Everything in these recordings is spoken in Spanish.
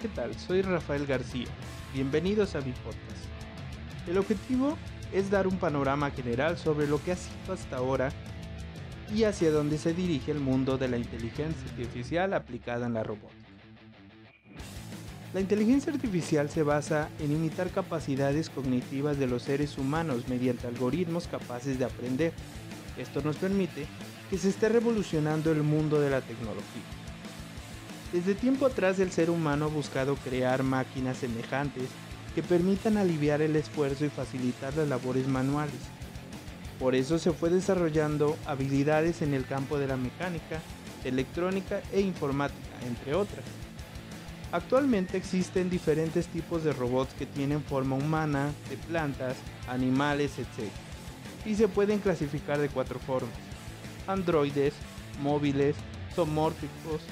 ¿qué tal? Soy Rafael García. Bienvenidos a mi podcast. El objetivo es dar un panorama general sobre lo que ha sido hasta ahora y hacia dónde se dirige el mundo de la inteligencia artificial aplicada en la robótica. La inteligencia artificial se basa en imitar capacidades cognitivas de los seres humanos mediante algoritmos capaces de aprender. Esto nos permite que se esté revolucionando el mundo de la tecnología. Desde tiempo atrás el ser humano ha buscado crear máquinas semejantes que permitan aliviar el esfuerzo y facilitar las labores manuales. Por eso se fue desarrollando habilidades en el campo de la mecánica, electrónica e informática, entre otras. Actualmente existen diferentes tipos de robots que tienen forma humana, de plantas, animales, etc. Y se pueden clasificar de cuatro formas. Androides, móviles, zoomórficos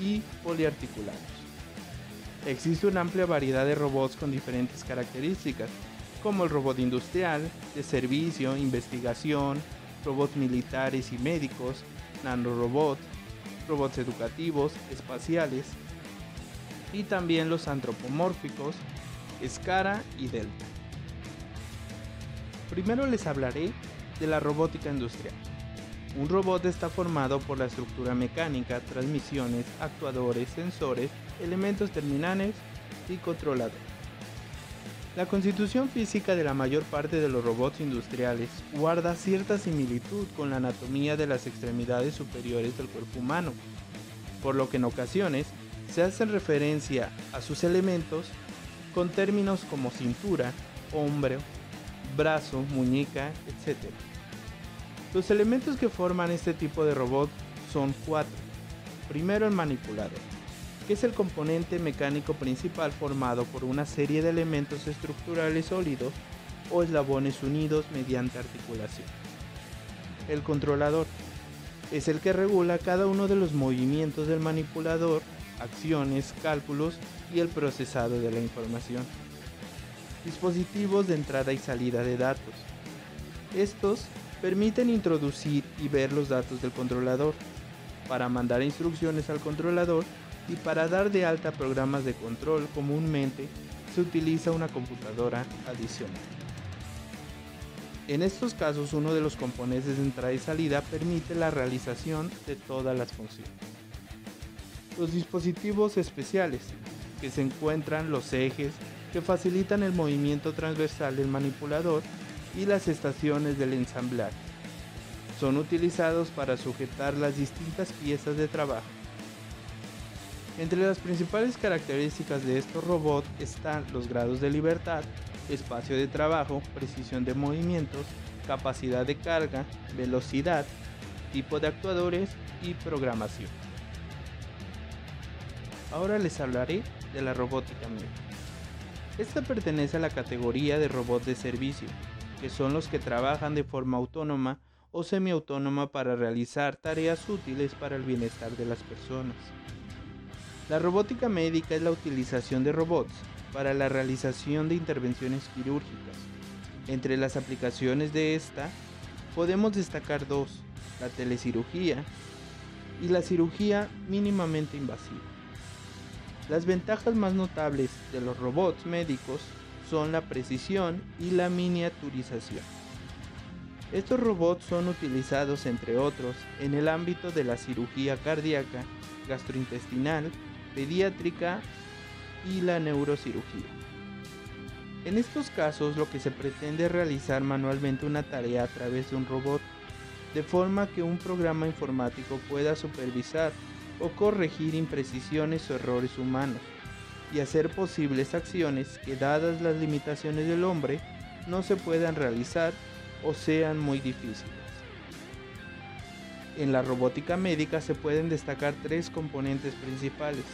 y poliarticulados. Existe una amplia variedad de robots con diferentes características, como el robot industrial, de servicio, investigación, robots militares y médicos, nanorobots, robots educativos, espaciales, y también los antropomórficos Scara y Delta. Primero les hablaré de la robótica industrial. Un robot está formado por la estructura mecánica, transmisiones, actuadores, sensores, elementos terminales y controladores. La constitución física de la mayor parte de los robots industriales guarda cierta similitud con la anatomía de las extremidades superiores del cuerpo humano, por lo que en ocasiones se hacen referencia a sus elementos con términos como cintura, hombro, brazo, muñeca, etc. Los elementos que forman este tipo de robot son cuatro. Primero el manipulador, que es el componente mecánico principal formado por una serie de elementos estructurales sólidos o eslabones unidos mediante articulación. El controlador es el que regula cada uno de los movimientos del manipulador acciones, cálculos y el procesado de la información. Dispositivos de entrada y salida de datos. Estos permiten introducir y ver los datos del controlador, para mandar instrucciones al controlador y para dar de alta programas de control comúnmente se utiliza una computadora adicional. En estos casos uno de los componentes de entrada y salida permite la realización de todas las funciones los dispositivos especiales, que se encuentran los ejes que facilitan el movimiento transversal del manipulador y las estaciones del ensamblaje. Son utilizados para sujetar las distintas piezas de trabajo. Entre las principales características de estos robots están los grados de libertad, espacio de trabajo, precisión de movimientos, capacidad de carga, velocidad, tipo de actuadores y programación. Ahora les hablaré de la robótica médica. Esta pertenece a la categoría de robots de servicio, que son los que trabajan de forma autónoma o semiautónoma para realizar tareas útiles para el bienestar de las personas. La robótica médica es la utilización de robots para la realización de intervenciones quirúrgicas. Entre las aplicaciones de esta podemos destacar dos, la telecirugía y la cirugía mínimamente invasiva. Las ventajas más notables de los robots médicos son la precisión y la miniaturización. Estos robots son utilizados, entre otros, en el ámbito de la cirugía cardíaca, gastrointestinal, pediátrica y la neurocirugía. En estos casos lo que se pretende es realizar manualmente una tarea a través de un robot, de forma que un programa informático pueda supervisar o corregir imprecisiones o errores humanos y hacer posibles acciones que dadas las limitaciones del hombre no se puedan realizar o sean muy difíciles. En la robótica médica se pueden destacar tres componentes principales.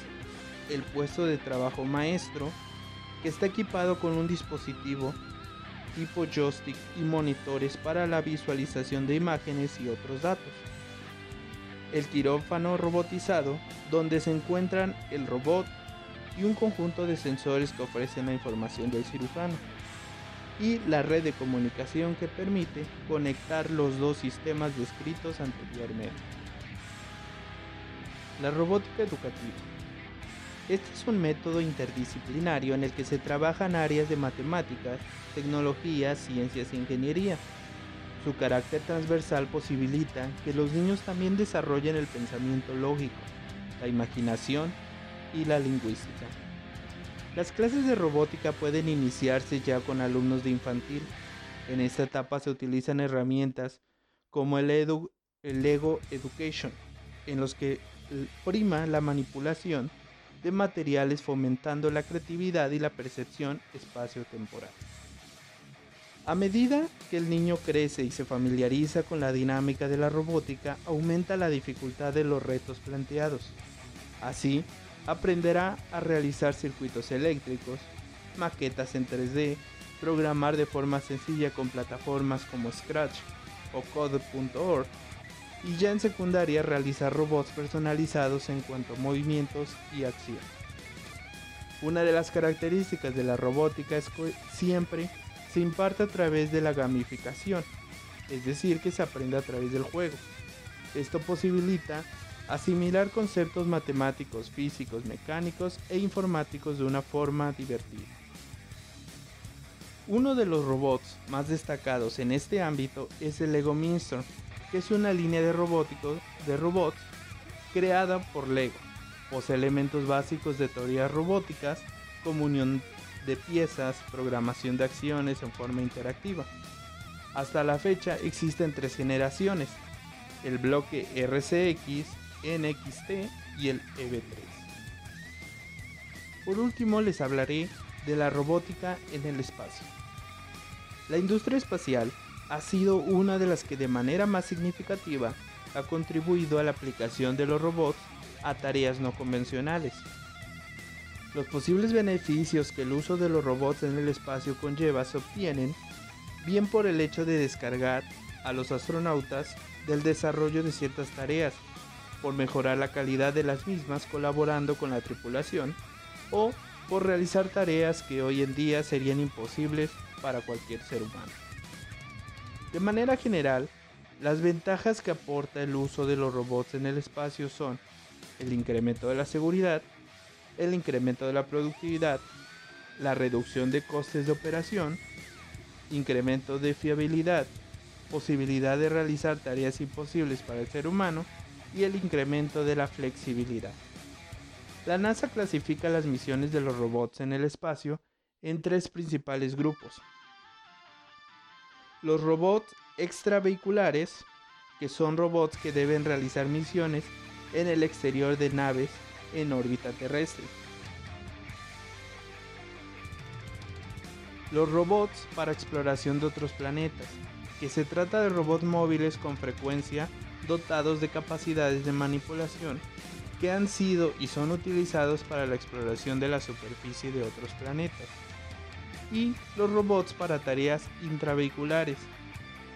El puesto de trabajo maestro, que está equipado con un dispositivo tipo joystick y monitores para la visualización de imágenes y otros datos el quirófano robotizado, donde se encuentran el robot y un conjunto de sensores que ofrecen la información del cirujano, y la red de comunicación que permite conectar los dos sistemas descritos anteriormente. La robótica educativa. Este es un método interdisciplinario en el que se trabajan áreas de matemáticas, tecnología, ciencias e ingeniería. Su carácter transversal posibilita que los niños también desarrollen el pensamiento lógico, la imaginación la lingüística. Las clases de robótica pueden iniciarse ya con alumnos de infantil. En esta etapa se utilizan herramientas como el, Edu, el Lego Education, en los que prima la manipulación de materiales fomentando la creatividad y la percepción espacio-temporal. A medida que el niño crece y se familiariza con la dinámica de la robótica, aumenta la dificultad de los retos planteados. Así, aprenderá a realizar circuitos eléctricos, maquetas en 3D, programar de forma sencilla con plataformas como Scratch o Code.org y ya en secundaria realizar robots personalizados en cuanto a movimientos y acción. Una de las características de la robótica es que siempre se imparte a través de la gamificación, es decir, que se aprende a través del juego. Esto posibilita asimilar conceptos matemáticos, físicos, mecánicos e informáticos de una forma divertida. Uno de los robots más destacados en este ámbito es el Lego Minster, que es una línea de robóticos de robots creada por Lego. Posee elementos básicos de teorías robóticas, como unión de piezas, programación de acciones en forma interactiva. Hasta la fecha existen tres generaciones, el bloque RCX, NXT y el EV3. Por último les hablaré de la robótica en el espacio. La industria espacial ha sido una de las que de manera más significativa ha contribuido a la aplicación de los robots a tareas no convencionales. Los posibles beneficios que el uso de los robots en el espacio conlleva se obtienen bien por el hecho de descargar a los astronautas del desarrollo de ciertas tareas, por mejorar la calidad de las mismas colaborando con la tripulación, o por realizar tareas que hoy en día serían imposibles para cualquier ser humano. De manera general, las ventajas que aporta el uso de los robots en el espacio son el incremento de la seguridad, el incremento de la productividad, la reducción de costes de operación, incremento de fiabilidad, posibilidad de realizar tareas imposibles para el ser humano y el incremento de la flexibilidad. La NASA clasifica las misiones de los robots en el espacio en tres principales grupos. Los robots extravehiculares, que son robots que deben realizar misiones en el exterior de naves en órbita terrestre. Los robots para exploración de otros planetas, que se trata de robots móviles con frecuencia dotados de capacidades de manipulación que han sido y son utilizados para la exploración de la superficie de otros planetas y los robots para tareas intravehiculares,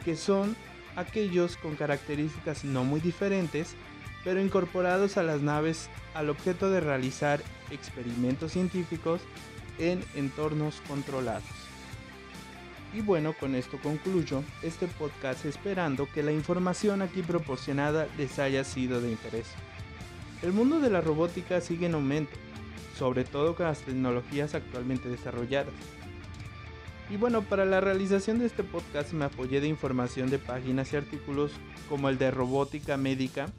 que son aquellos con características no muy diferentes, pero incorporados a las naves al objeto de realizar experimentos científicos en entornos controlados. Y bueno, con esto concluyo este podcast esperando que la información aquí proporcionada les haya sido de interés. El mundo de la robótica sigue en aumento, sobre todo con las tecnologías actualmente desarrolladas. Y bueno, para la realización de este podcast me apoyé de información de páginas y artículos como el de robótica médica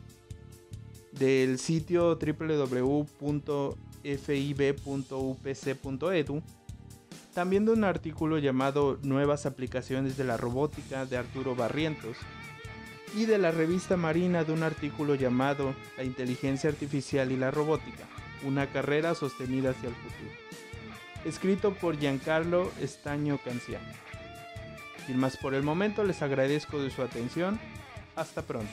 del sitio www.fib.upc.edu, también de un artículo llamado Nuevas aplicaciones de la robótica de Arturo Barrientos y de la revista Marina de un artículo llamado La inteligencia artificial y la robótica, una carrera sostenida hacia el futuro escrito por Giancarlo Estaño Canciano. Sin más por el momento, les agradezco de su atención. Hasta pronto.